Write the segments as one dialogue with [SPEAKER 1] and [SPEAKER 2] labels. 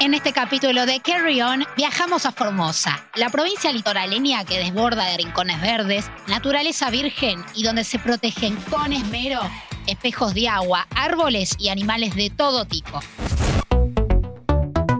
[SPEAKER 1] En este capítulo de Carry On viajamos a Formosa, la provincia litoraleña que desborda de rincones verdes, naturaleza virgen y donde se protegen con esmero espejos de agua, árboles y animales de todo tipo.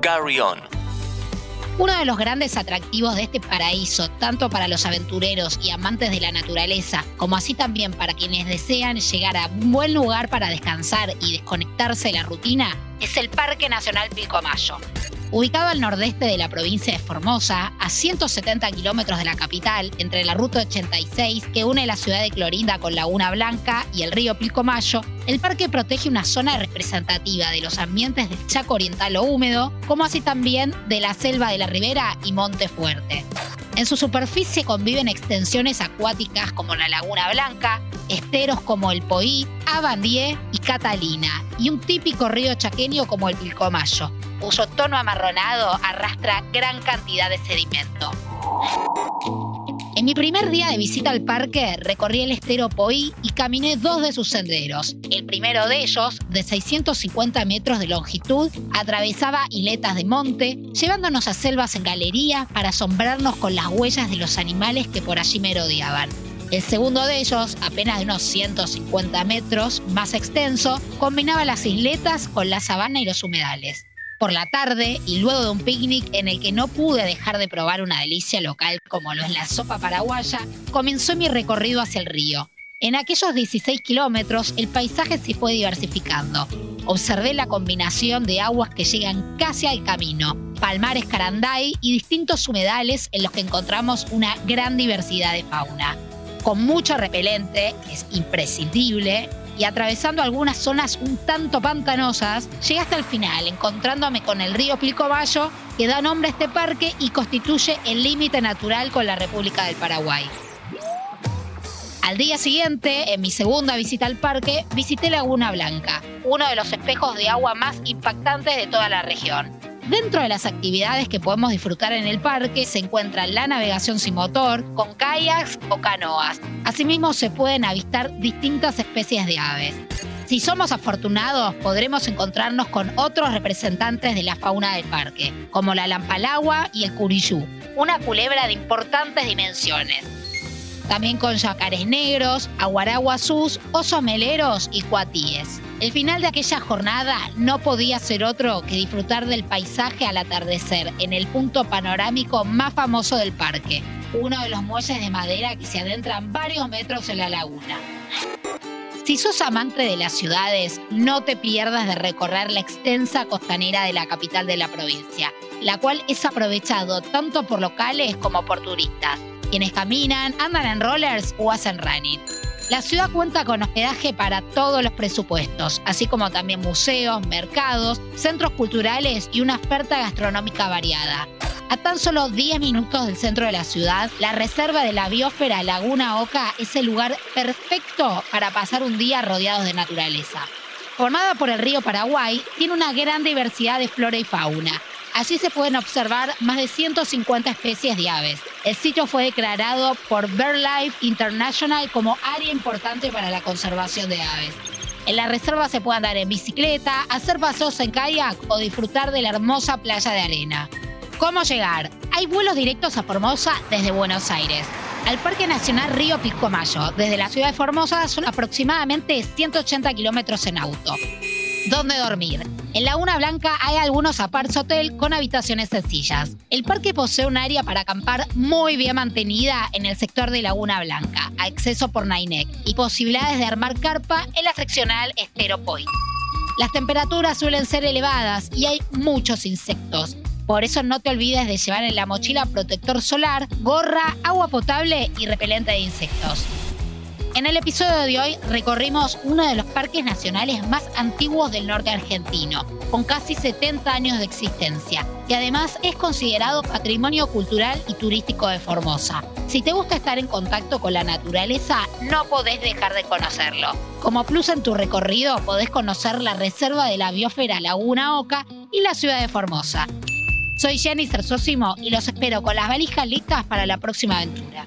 [SPEAKER 2] Carry On.
[SPEAKER 1] Uno de los grandes atractivos de este paraíso, tanto para los aventureros y amantes de la naturaleza, como así también para quienes desean llegar a un buen lugar para descansar y desconectarse de la rutina, es el Parque Nacional Pilcomayo. Ubicado al nordeste de la provincia de Formosa, a 170 kilómetros de la capital, entre la Ruta 86 que une la ciudad de Clorinda con Laguna Blanca y el río Pilcomayo, el parque protege una zona representativa de los ambientes del Chaco Oriental o húmedo, como así también de la selva de la Ribera y Monte Fuerte. En su superficie conviven extensiones acuáticas como la Laguna Blanca, esteros como el Poí, Abandié y Catalina, y un típico río chaqueño como el Pilcomayo, cuyo tono amarronado arrastra gran cantidad de sedimento. En mi primer día de visita al parque recorrí el estero Poí y caminé dos de sus senderos. El primero de ellos, de 650 metros de longitud, atravesaba hiletas de monte, llevándonos a selvas en galería para asombrarnos con las huellas de los animales que por allí merodeaban. El segundo de ellos, apenas de unos 150 metros, más extenso, combinaba las isletas con la sabana y los humedales por la tarde y luego de un picnic en el que no pude dejar de probar una delicia local como lo es la sopa paraguaya, comenzó mi recorrido hacia el río. En aquellos 16 kilómetros el paisaje se fue diversificando. Observé la combinación de aguas que llegan casi al camino, palmares caranday y distintos humedales en los que encontramos una gran diversidad de fauna. Con mucho repelente, es imprescindible, y atravesando algunas zonas un tanto pantanosas, llegué hasta el final, encontrándome con el río Pilcomayo, que da nombre a este parque y constituye el límite natural con la República del Paraguay. Al día siguiente, en mi segunda visita al parque, visité Laguna Blanca, uno de los espejos de agua más impactantes de toda la región. Dentro de las actividades que podemos disfrutar en el parque se encuentra la navegación sin motor, con kayaks o canoas. Asimismo se pueden avistar distintas especies de aves. Si somos afortunados, podremos encontrarnos con otros representantes de la fauna del parque, como la lampalagua y el curiyú, una culebra de importantes dimensiones. También con yacares negros, aguaraguazús, osos meleros y cuatíes. El final de aquella jornada no podía ser otro que disfrutar del paisaje al atardecer en el punto panorámico más famoso del parque, uno de los muelles de madera que se adentran varios metros en la laguna. Si sos amante de las ciudades, no te pierdas de recorrer la extensa costanera de la capital de la provincia, la cual es aprovechado tanto por locales como por turistas, quienes caminan, andan en rollers o hacen running. La ciudad cuenta con hospedaje para todos los presupuestos, así como también museos, mercados, centros culturales y una oferta gastronómica variada. A tan solo 10 minutos del centro de la ciudad, la reserva de la biosfera Laguna Oca es el lugar perfecto para pasar un día rodeados de naturaleza. Formada por el río Paraguay, tiene una gran diversidad de flora y fauna, Allí se pueden observar más de 150 especies de aves. El sitio fue declarado por BirdLife International como área importante para la conservación de aves. En la reserva se puede andar en bicicleta, hacer paseos en kayak o disfrutar de la hermosa playa de arena. ¿Cómo llegar? Hay vuelos directos a Formosa desde Buenos Aires. Al Parque Nacional Río Pilcomayo, desde la ciudad de Formosa, son aproximadamente 180 kilómetros en auto. ¿Dónde dormir? En Laguna Blanca hay algunos aparts hotel con habitaciones sencillas. El parque posee un área para acampar muy bien mantenida en el sector de Laguna Blanca, acceso por Nainec, y posibilidades de armar carpa en la seccional Estero Point. Las temperaturas suelen ser elevadas y hay muchos insectos. Por eso no te olvides de llevar en la mochila protector solar, gorra, agua potable y repelente de insectos. En el episodio de hoy recorrimos uno de los parques nacionales más antiguos del norte argentino, con casi 70 años de existencia, y además es considerado patrimonio cultural y turístico de Formosa. Si te gusta estar en contacto con la naturaleza, no podés dejar de conocerlo. Como plus en tu recorrido, podés conocer la reserva de la biosfera Laguna Oca y la ciudad de Formosa. Soy Jenny Cersosimo y los espero con las valijas listas para la próxima aventura.